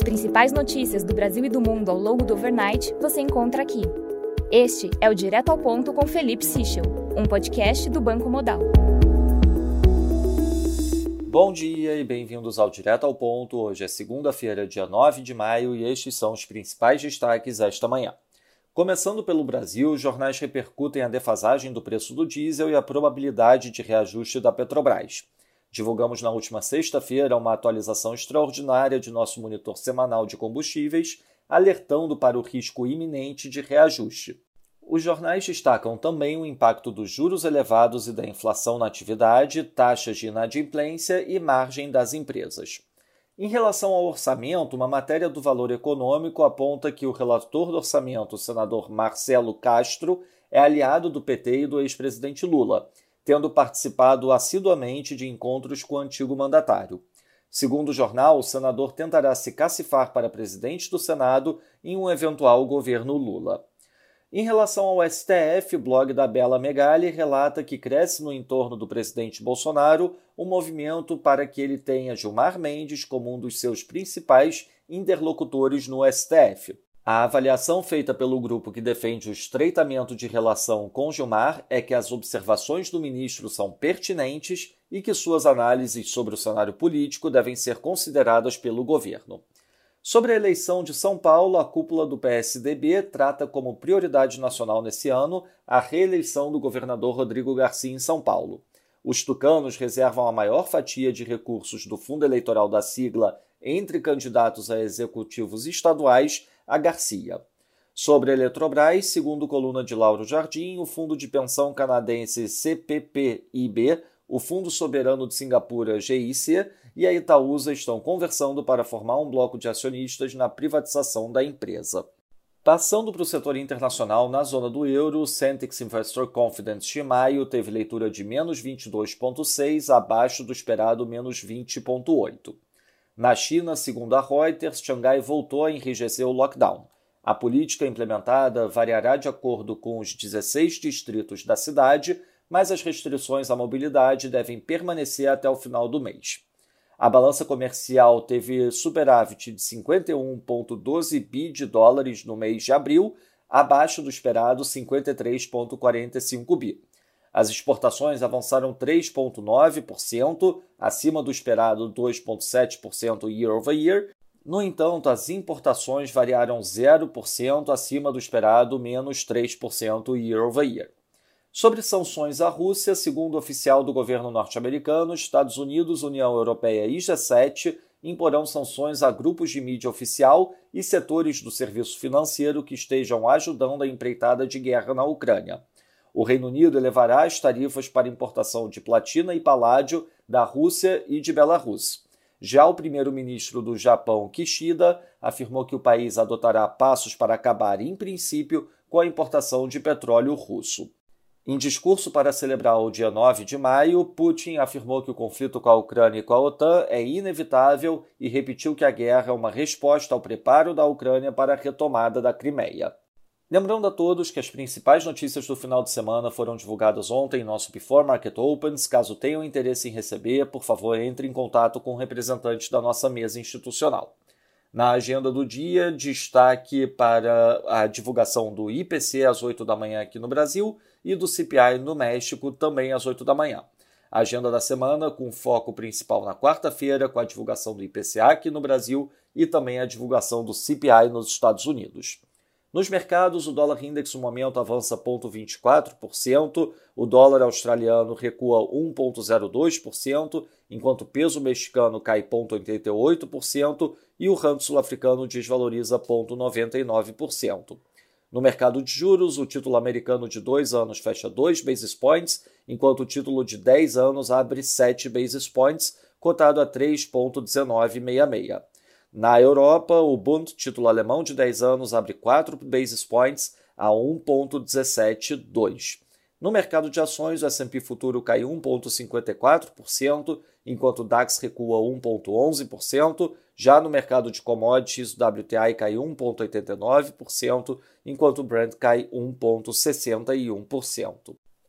As principais notícias do Brasil e do mundo ao longo do overnight você encontra aqui. Este é o Direto ao Ponto com Felipe Sichel, um podcast do Banco Modal. Bom dia e bem-vindos ao Direto ao Ponto. Hoje é segunda-feira, dia 9 de maio, e estes são os principais destaques esta manhã. Começando pelo Brasil, os jornais repercutem a defasagem do preço do diesel e a probabilidade de reajuste da Petrobras. Divulgamos na última sexta-feira uma atualização extraordinária de nosso monitor semanal de combustíveis, alertando para o risco iminente de reajuste. Os jornais destacam também o impacto dos juros elevados e da inflação na atividade, taxas de inadimplência e margem das empresas. Em relação ao orçamento, uma matéria do Valor Econômico aponta que o relator do orçamento, o senador Marcelo Castro, é aliado do PT e do ex-presidente Lula tendo participado assiduamente de encontros com o antigo mandatário. Segundo o jornal, o senador tentará se cacifar para presidente do Senado em um eventual governo Lula. Em relação ao STF, o blog da Bela Megali relata que cresce no entorno do presidente Bolsonaro um movimento para que ele tenha Gilmar Mendes como um dos seus principais interlocutores no STF. A avaliação feita pelo grupo que defende o estreitamento de relação com Gilmar é que as observações do ministro são pertinentes e que suas análises sobre o cenário político devem ser consideradas pelo governo. Sobre a eleição de São Paulo, a cúpula do PSDB trata como prioridade nacional nesse ano a reeleição do governador Rodrigo Garcia em São Paulo. Os tucanos reservam a maior fatia de recursos do fundo eleitoral da sigla entre candidatos a executivos estaduais a Garcia. Sobre a Eletrobras, segundo coluna de Lauro Jardim, o fundo de pensão canadense CPPIB, o Fundo Soberano de Singapura GIC e a Itaúsa estão conversando para formar um bloco de acionistas na privatização da empresa. Passando para o setor internacional, na zona do euro, o Centix Investor Confidence de maio teve leitura de menos 22,6, abaixo do esperado menos 20,8. Na China, segundo a Reuters, Xangai voltou a enrijecer o lockdown. A política implementada variará de acordo com os 16 distritos da cidade, mas as restrições à mobilidade devem permanecer até o final do mês. A balança comercial teve superávit de 51,12 bi de dólares no mês de abril, abaixo do esperado 53,45 bi. As exportações avançaram 3,9%, acima do esperado 2,7% year over year. No entanto, as importações variaram 0% acima do esperado, menos 3% year over year. Sobre sanções à Rússia, segundo o oficial do governo norte-americano, Estados Unidos, União Europeia e G7 imporão sanções a grupos de mídia oficial e setores do serviço financeiro que estejam ajudando a empreitada de guerra na Ucrânia. O Reino Unido elevará as tarifas para importação de platina e paládio da Rússia e de Belarus. Já o primeiro-ministro do Japão, Kishida, afirmou que o país adotará passos para acabar, em princípio, com a importação de petróleo russo. Em discurso para celebrar o dia 9 de maio, Putin afirmou que o conflito com a Ucrânia e com a OTAN é inevitável e repetiu que a guerra é uma resposta ao preparo da Ucrânia para a retomada da Crimeia. Lembrando a todos que as principais notícias do final de semana foram divulgadas ontem em nosso Before Market Opens. Caso tenham interesse em receber, por favor, entre em contato com o representante da nossa mesa institucional. Na agenda do dia, destaque para a divulgação do IPC às 8 da manhã aqui no Brasil e do CPI no México também às 8 da manhã. A agenda da semana com foco principal na quarta-feira, com a divulgação do IPCA aqui no Brasil e também a divulgação do CPI nos Estados Unidos. Nos mercados, o dólar index no momento avança 0,24%, o dólar australiano recua 1,02%, enquanto o peso mexicano cai 0,88% e o rand sul-africano desvaloriza 0,99%. No mercado de juros, o título americano de 2 anos fecha 2 basis points, enquanto o título de 10 anos abre 7 basis points, cotado a 3,1966. Na Europa, o Bund, título alemão de 10 anos, abre 4 basis points a 1,172. No mercado de ações, o S&P futuro cai 1,54%, enquanto o DAX recua 1,11%. Já no mercado de commodities, o WTI cai 1,89%, enquanto o Brent cai 1,61%.